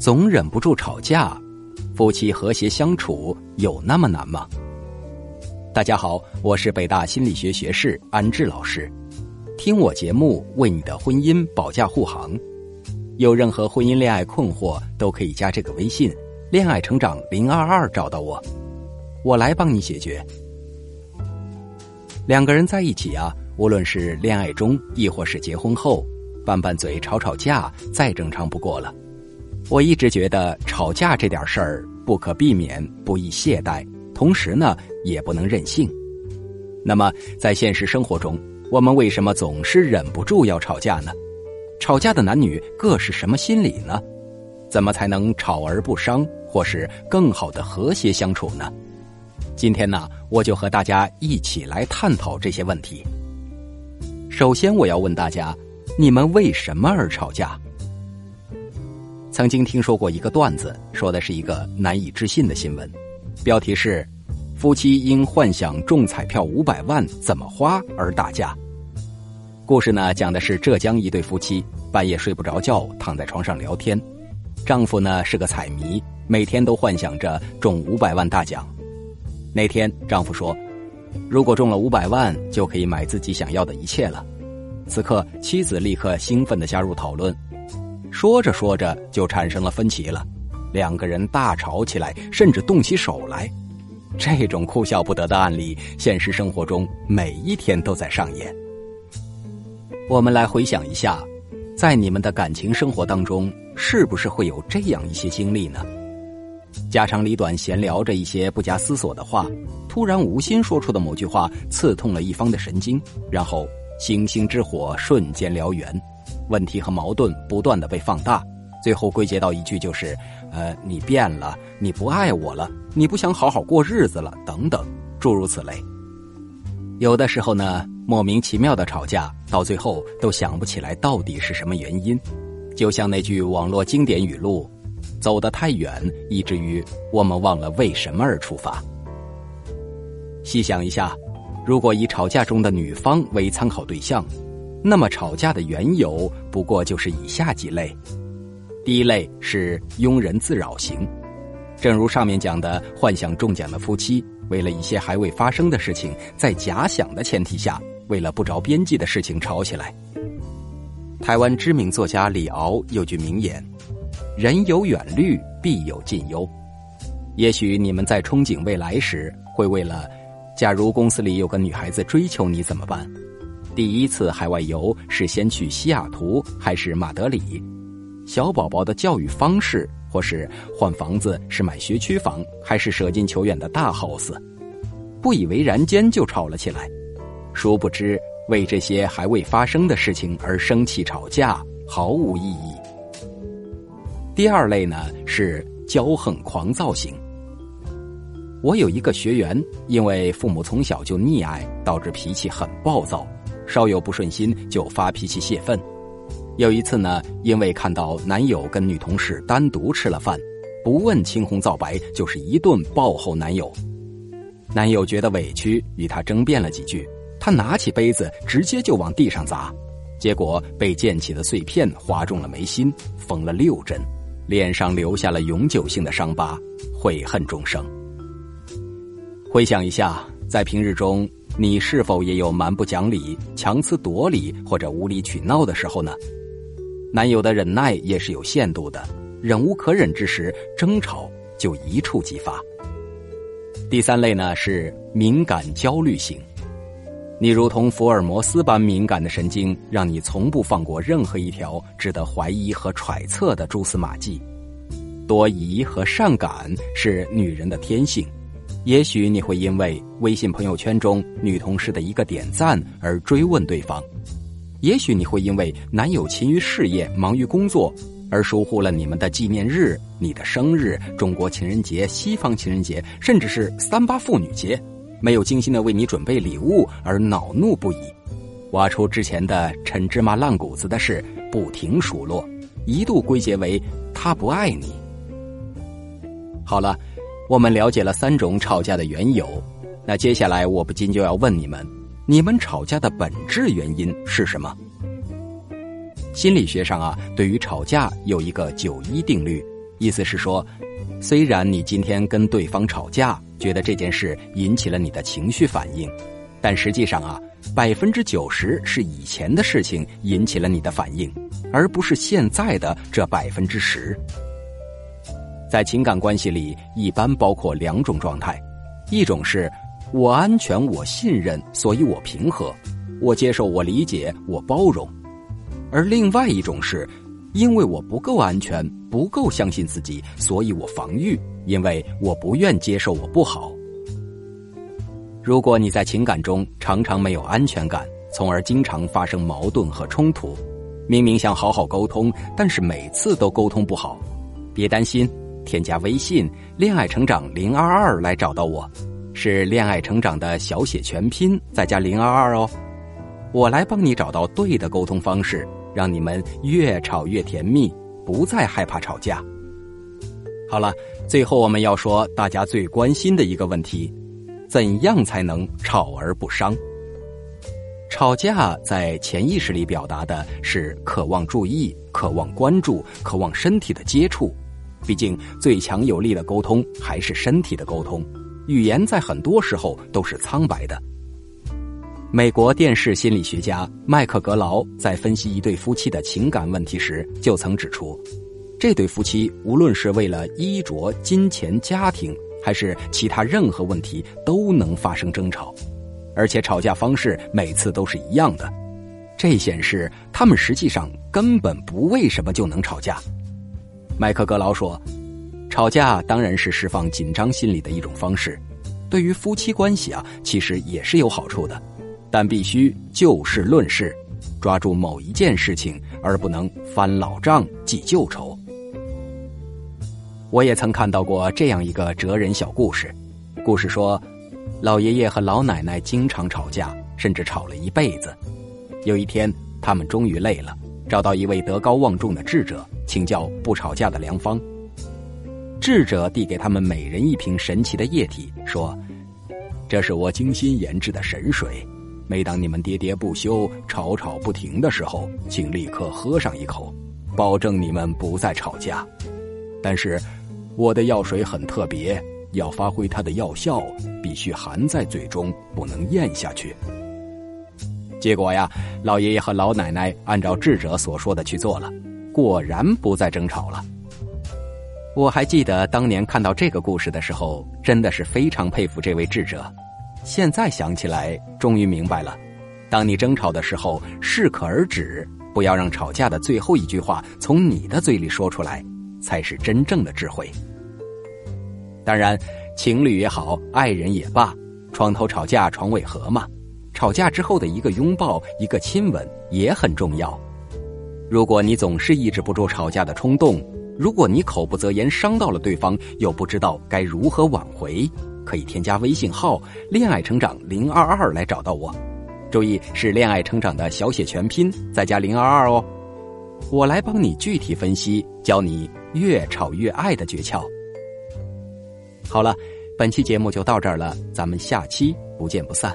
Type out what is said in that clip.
总忍不住吵架，夫妻和谐相处有那么难吗？大家好，我是北大心理学学士安志老师，听我节目为你的婚姻保驾护航。有任何婚姻恋爱困惑，都可以加这个微信“恋爱成长零二二”找到我，我来帮你解决。两个人在一起啊，无论是恋爱中，亦或是结婚后，拌拌嘴、吵吵架，再正常不过了。我一直觉得吵架这点事儿不可避免，不宜懈怠，同时呢也不能任性。那么在现实生活中，我们为什么总是忍不住要吵架呢？吵架的男女各是什么心理呢？怎么才能吵而不伤，或是更好的和谐相处呢？今天呢，我就和大家一起来探讨这些问题。首先，我要问大家：你们为什么而吵架？曾经听说过一个段子，说的是一个难以置信的新闻，标题是“夫妻因幻想中彩票五百万怎么花而打架”。故事呢讲的是浙江一对夫妻半夜睡不着觉，躺在床上聊天，丈夫呢是个彩迷，每天都幻想着中五百万大奖。那天丈夫说：“如果中了五百万，就可以买自己想要的一切了。”此刻妻子立刻兴奋的加入讨论。说着说着就产生了分歧了，两个人大吵起来，甚至动起手来。这种哭笑不得的案例，现实生活中每一天都在上演。我们来回想一下，在你们的感情生活当中，是不是会有这样一些经历呢？家长里短闲聊着一些不加思索的话，突然无心说出的某句话刺痛了一方的神经，然后星星之火瞬间燎原。问题和矛盾不断的被放大，最后归结到一句就是：呃，你变了，你不爱我了，你不想好好过日子了，等等，诸如此类。有的时候呢，莫名其妙的吵架，到最后都想不起来到底是什么原因。就像那句网络经典语录：“走得太远，以至于我们忘了为什么而出发。”细想一下，如果以吵架中的女方为参考对象。那么吵架的缘由不过就是以下几类：第一类是庸人自扰型，正如上面讲的，幻想中奖的夫妻，为了一些还未发生的事情，在假想的前提下，为了不着边际的事情吵起来。台湾知名作家李敖有句名言：“人有远虑，必有近忧。”也许你们在憧憬未来时，会为了，假如公司里有个女孩子追求你怎么办？第一次海外游是先去西雅图还是马德里？小宝宝的教育方式，或是换房子是买学区房还是舍近求远的大 house？不以为然间就吵了起来。殊不知，为这些还未发生的事情而生气吵架毫无意义。第二类呢是骄横狂躁型。我有一个学员，因为父母从小就溺爱，导致脾气很暴躁。稍有不顺心就发脾气泄愤，有一次呢，因为看到男友跟女同事单独吃了饭，不问青红皂白，就是一顿暴吼男友。男友觉得委屈，与他争辩了几句，他拿起杯子直接就往地上砸，结果被溅起的碎片划中了眉心，缝了六针，脸上留下了永久性的伤疤，悔恨终生。回想一下，在平日中。你是否也有蛮不讲理、强词夺理或者无理取闹的时候呢？男友的忍耐也是有限度的，忍无可忍之时，争吵就一触即发。第三类呢是敏感焦虑型，你如同福尔摩斯般敏感的神经，让你从不放过任何一条值得怀疑和揣测的蛛丝马迹。多疑和善感是女人的天性。也许你会因为微信朋友圈中女同事的一个点赞而追问对方，也许你会因为男友勤于事业、忙于工作而疏忽了你们的纪念日、你的生日、中国情人节、西方情人节，甚至是三八妇女节，没有精心的为你准备礼物而恼怒不已，挖出之前的陈芝麻烂谷子的事不停数落，一度归结为他不爱你。好了。我们了解了三种吵架的缘由，那接下来我不禁就要问你们：你们吵架的本质原因是什么？心理学上啊，对于吵架有一个九一定律，意思是说，虽然你今天跟对方吵架，觉得这件事引起了你的情绪反应，但实际上啊，百分之九十是以前的事情引起了你的反应，而不是现在的这百分之十。在情感关系里，一般包括两种状态，一种是我安全、我信任，所以我平和，我接受、我理解、我包容；而另外一种是。因为我不够安全，不够相信自己，所以我防御。因为我不愿接受我不好。如果你在情感中常常没有安全感，从而经常发生矛盾和冲突，明明想好好沟通，但是每次都沟通不好，别担心，添加微信“恋爱成长零二二”来找到我，是“恋爱成长”的小写全拼再加零二二哦，我来帮你找到对的沟通方式。让你们越吵越甜蜜，不再害怕吵架。好了，最后我们要说大家最关心的一个问题：怎样才能吵而不伤？吵架在潜意识里表达的是渴望注意、渴望关注、渴望身体的接触。毕竟，最强有力的沟通还是身体的沟通，语言在很多时候都是苍白的。美国电视心理学家麦克格劳在分析一对夫妻的情感问题时，就曾指出，这对夫妻无论是为了衣着、金钱、家庭，还是其他任何问题，都能发生争吵，而且吵架方式每次都是一样的。这显示他们实际上根本不为什么就能吵架。麦克格劳说：“吵架当然是释放紧张心理的一种方式，对于夫妻关系啊，其实也是有好处的。”但必须就事论事，抓住某一件事情，而不能翻老账记旧仇。我也曾看到过这样一个哲人小故事，故事说，老爷爷和老奶奶经常吵架，甚至吵了一辈子。有一天，他们终于累了，找到一位德高望重的智者，请教不吵架的良方。智者递给他们每人一瓶神奇的液体，说：“这是我精心研制的神水。”每当你们喋喋不休、吵吵不停的时候，请立刻喝上一口，保证你们不再吵架。但是，我的药水很特别，要发挥它的药效，必须含在嘴中，不能咽下去。结果呀，老爷爷和老奶奶按照智者所说的去做了，果然不再争吵了。我还记得当年看到这个故事的时候，真的是非常佩服这位智者。现在想起来，终于明白了：当你争吵的时候，适可而止，不要让吵架的最后一句话从你的嘴里说出来，才是真正的智慧。当然，情侣也好，爱人也罢，床头吵架床尾和嘛。吵架之后的一个拥抱、一个亲吻也很重要。如果你总是抑制不住吵架的冲动，如果你口不择言伤到了对方，又不知道该如何挽回。可以添加微信号“恋爱成长零二二”来找到我，注意是“恋爱成长”的小写全拼再加零二二哦，我来帮你具体分析，教你越吵越爱的诀窍。好了，本期节目就到这儿了，咱们下期不见不散。